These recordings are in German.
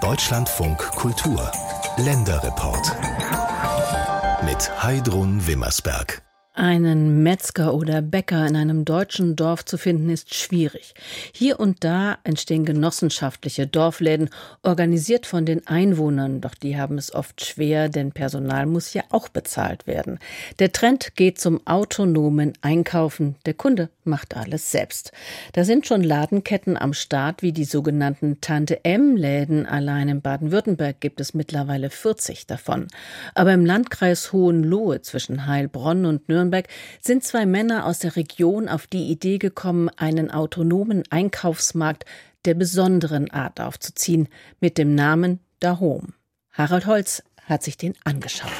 Deutschlandfunk Kultur. Länderreport. Mit Heidrun Wimmersberg einen Metzger oder Bäcker in einem deutschen Dorf zu finden, ist schwierig. Hier und da entstehen genossenschaftliche Dorfläden, organisiert von den Einwohnern, doch die haben es oft schwer, denn Personal muss ja auch bezahlt werden. Der Trend geht zum autonomen Einkaufen. Der Kunde macht alles selbst. Da sind schon Ladenketten am Start, wie die sogenannten Tante M-Läden. Allein in Baden-Württemberg gibt es mittlerweile 40 davon. Aber im Landkreis Hohenlohe zwischen Heilbronn und Nürnberg Nürnberg sind zwei Männer aus der Region auf die Idee gekommen, einen autonomen Einkaufsmarkt der besonderen Art aufzuziehen, mit dem Namen Dahom. Harald Holz hat sich den angeschaut.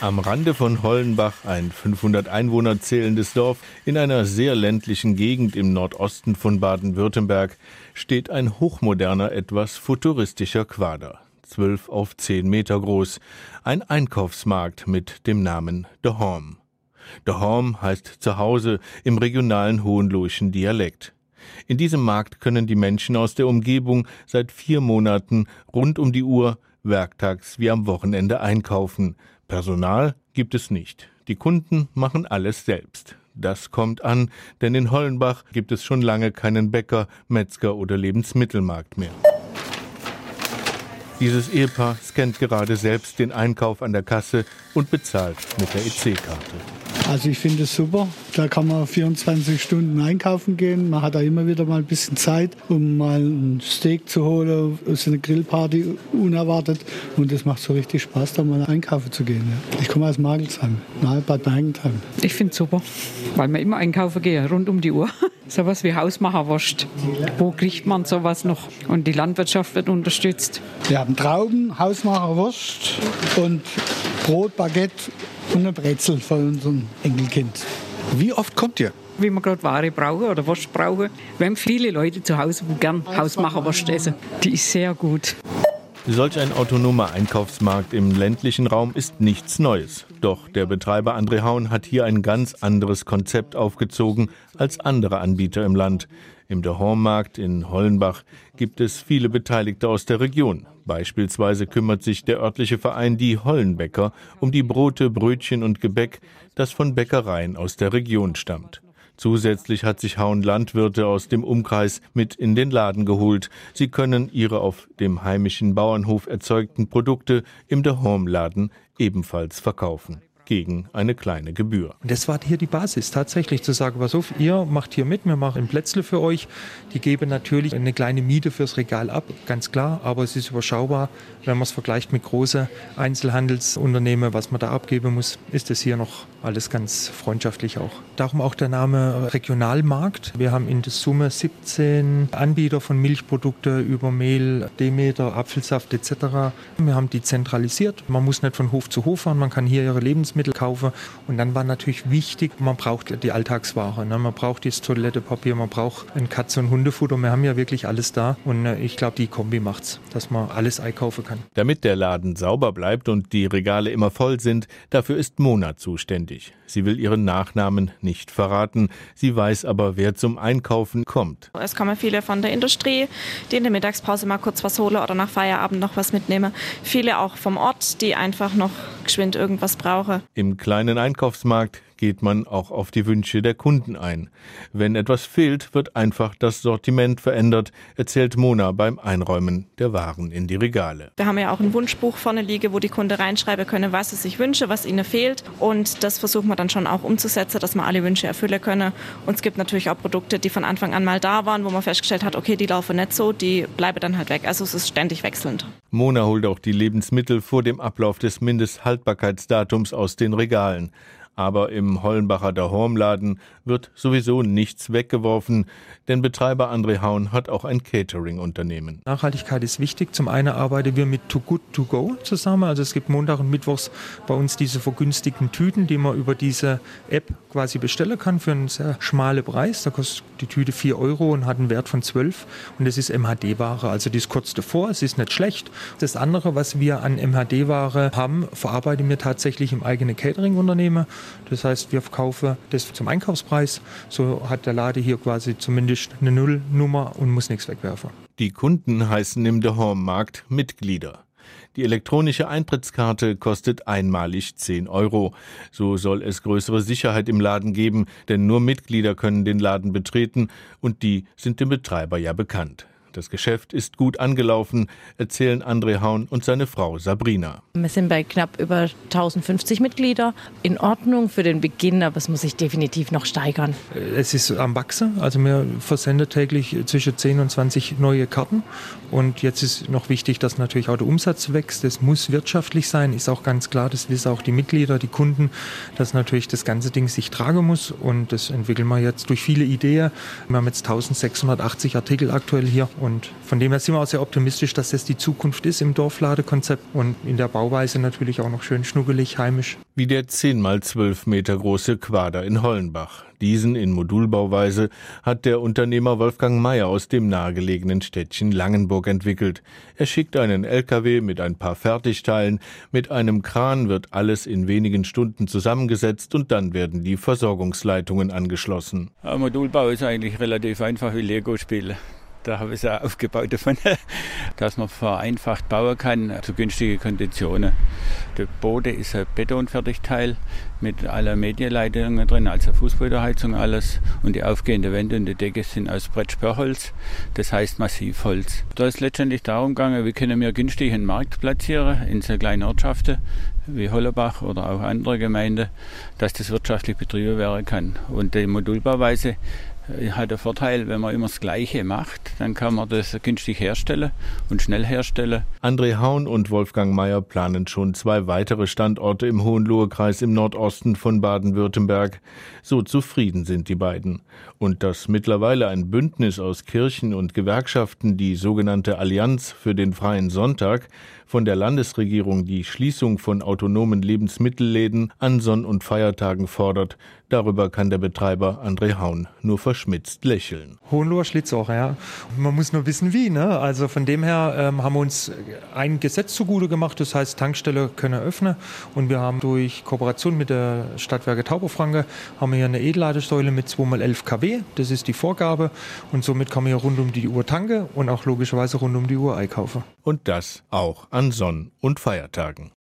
Am Rande von Hollenbach, ein 500 Einwohner zählendes Dorf in einer sehr ländlichen Gegend im Nordosten von Baden-Württemberg, steht ein hochmoderner, etwas futuristischer Quader zwölf auf zehn Meter groß, ein Einkaufsmarkt mit dem Namen The Home. The Home heißt Zuhause im regionalen hohenlohischen Dialekt. In diesem Markt können die Menschen aus der Umgebung seit vier Monaten rund um die Uhr, werktags wie am Wochenende einkaufen. Personal gibt es nicht. Die Kunden machen alles selbst. Das kommt an, denn in Hollenbach gibt es schon lange keinen Bäcker, Metzger oder Lebensmittelmarkt mehr. Dieses Ehepaar scannt gerade selbst den Einkauf an der Kasse und bezahlt mit der EC-Karte. Also ich finde es super. Da kann man 24 Stunden einkaufen gehen. Man hat da immer wieder mal ein bisschen Zeit, um mal ein Steak zu holen, so eine Grillparty unerwartet. Und es macht so richtig Spaß, da mal einkaufen zu gehen. Ja. Ich komme aus Magelsheim, nahe Bad Mergentheim. Ich finde es super, weil man immer einkaufen geht, rund um die Uhr. Sowas wie Hausmacherwurst. Wo kriegt man sowas noch? Und die Landwirtschaft wird unterstützt. Wir haben Trauben, Hausmacherwurst und Brot, Baguette und eine Brezel von unserem Enkelkind. Wie oft kommt ihr? Wie wir gerade Ware brauchen oder Wurst brauchen. Wir haben viele Leute zu Hause, die gern Hausmacherwurst essen. Die ist sehr gut. Solch ein autonomer Einkaufsmarkt im ländlichen Raum ist nichts Neues. Doch der Betreiber André Haun hat hier ein ganz anderes Konzept aufgezogen als andere Anbieter im Land. Im Dehormarkt in Hollenbach gibt es viele Beteiligte aus der Region. Beispielsweise kümmert sich der örtliche Verein Die Hollenbäcker um die Brote, Brötchen und Gebäck, das von Bäckereien aus der Region stammt. Zusätzlich hat sich Hauen Landwirte aus dem Umkreis mit in den Laden geholt. Sie können ihre auf dem heimischen Bauernhof erzeugten Produkte im The Home Laden ebenfalls verkaufen gegen eine kleine Gebühr. Das war hier die Basis, tatsächlich zu sagen, was auf, ihr macht hier mit, wir machen Plätzle für euch. Die geben natürlich eine kleine Miete fürs Regal ab, ganz klar, aber es ist überschaubar. Wenn man es vergleicht mit großen Einzelhandelsunternehmen, was man da abgeben muss, ist es hier noch alles ganz freundschaftlich auch. Darum auch der Name Regionalmarkt. Wir haben in der Summe 17 Anbieter von Milchprodukten über Mehl, Demeter, Apfelsaft etc. Wir haben die zentralisiert. Man muss nicht von Hof zu Hof fahren, man kann hier ihre Lebensmittel Lebensmittel kaufe. Und dann war natürlich wichtig, man braucht die Alltagsware. Ne? Man braucht das Toilettepapier, man braucht ein Katze- und Hundefutter. Wir haben ja wirklich alles da. Und äh, ich glaube, die Kombi macht's, dass man alles einkaufen kann. Damit der Laden sauber bleibt und die Regale immer voll sind, dafür ist Mona zuständig. Sie will ihren Nachnamen nicht verraten. Sie weiß aber, wer zum Einkaufen kommt. Es kommen viele von der Industrie, die in der Mittagspause mal kurz was holen oder nach Feierabend noch was mitnehmen. Viele auch vom Ort, die einfach noch geschwind irgendwas brauchen. Im kleinen Einkaufsmarkt geht man auch auf die Wünsche der Kunden ein. Wenn etwas fehlt, wird einfach das Sortiment verändert, erzählt Mona beim Einräumen der Waren in die Regale. Wir haben ja auch ein Wunschbuch vorne liegen, wo die Kunden reinschreiben können, was sie sich wünschen, was ihnen fehlt. Und das versuchen wir dann schon auch umzusetzen, dass wir alle Wünsche erfüllen können. Und es gibt natürlich auch Produkte, die von Anfang an mal da waren, wo man festgestellt hat, okay, die laufen nicht so, die bleiben dann halt weg. Also es ist ständig wechselnd. Mona holt auch die Lebensmittel vor dem Ablauf des Mindesthaltbarkeitsdatums aus den Regalen. Aber im Hollenbacher Dahormladen wird sowieso nichts weggeworfen, denn Betreiber André Haun hat auch ein Catering-Unternehmen. Nachhaltigkeit ist wichtig. Zum einen arbeiten wir mit Too Good To Go zusammen. Also es gibt Montag und Mittwochs bei uns diese vergünstigten Tüten, die man über diese App quasi bestellen kann für einen sehr schmalen Preis. Da kostet die Tüte 4 Euro und hat einen Wert von 12. Und das ist MHD-Ware. Also die ist kurz davor, es ist nicht schlecht. Das andere, was wir an MHD-Ware haben, verarbeiten wir tatsächlich im eigenen Catering-Unternehmen. Das heißt, wir verkaufen das zum Einkaufspreis. So hat der Lade hier quasi zumindest eine Nullnummer und muss nichts wegwerfen. Die Kunden heißen im Dehorm-Markt Mitglieder. Die elektronische Eintrittskarte kostet einmalig 10 Euro. So soll es größere Sicherheit im Laden geben, denn nur Mitglieder können den Laden betreten und die sind dem Betreiber ja bekannt. Das Geschäft ist gut angelaufen, erzählen André Haun und seine Frau Sabrina. Wir sind bei knapp über 1050 Mitglieder. In Ordnung für den Beginn, aber es muss sich definitiv noch steigern. Es ist am Wachsen. Also wir versenden täglich zwischen 10 und 20 neue Karten. Und jetzt ist noch wichtig, dass natürlich auch der Umsatz wächst. Es muss wirtschaftlich sein, ist auch ganz klar. Das wissen auch die Mitglieder, die Kunden, dass natürlich das ganze Ding sich tragen muss. Und das entwickeln wir jetzt durch viele Ideen. Wir haben jetzt 1680 Artikel aktuell hier. Und von dem her sind wir auch sehr optimistisch, dass das die Zukunft ist im Dorfladekonzept und in der Bauweise natürlich auch noch schön schnuggelig, heimisch. Wie der 10 mal 12 Meter große Quader in Hollenbach. Diesen in Modulbauweise hat der Unternehmer Wolfgang Meyer aus dem nahegelegenen Städtchen Langenburg entwickelt. Er schickt einen LKW mit ein paar Fertigteilen. Mit einem Kran wird alles in wenigen Stunden zusammengesetzt und dann werden die Versorgungsleitungen angeschlossen. Modulbau ist eigentlich relativ einfach wie Lego-Spiele. Da habe ich es auch aufgebaut davon, dass man vereinfacht bauen kann zu günstigen Konditionen. Der Boden ist ein Betonfertigteil mit aller Medienleitungen drin, also Fußbodenheizung alles. Und die aufgehende Wände und die Decke sind aus Brettsperrholz, das heißt Massivholz. Da ist letztendlich darum gegangen, wie können wir günstig einen Markt platzieren in so kleinen Ortschaften wie Hollebach oder auch andere Gemeinden, dass das wirtschaftlich betrieben werden kann. Und die Modulbauweise hat den Vorteil, wenn man immer das Gleiche macht, dann kann man das günstig herstellen und schnell herstellen. André Haun und Wolfgang Mayer planen schon zwei weitere Standorte im Hohenlohe-Kreis im Nordosten von Baden-Württemberg. So zufrieden sind die beiden. Und dass mittlerweile ein Bündnis aus Kirchen und Gewerkschaften, die sogenannte Allianz für den freien Sonntag, von der Landesregierung die Schließung von autonomen Lebensmittelläden an Sonn- und Feiertagen fordert, darüber kann der Betreiber André Haun nur verschmitzt lächeln. Hohenloher Schlitzoch, ja. Man muss nur wissen, wie. Ne? Also von dem her ähm, haben wir uns ein Gesetz zugute gemacht, das heißt, Tankstelle können öffnen. Und wir haben durch Kooperation mit der Stadtwerke Tauberfranke haben wir hier eine Edelladesäule mit 2x11 kW. Das ist die Vorgabe. Und somit kann man hier rund um die Uhr tanken und auch logischerweise rund um die Uhr einkaufen. Und das auch an Sonn- und Feiertagen.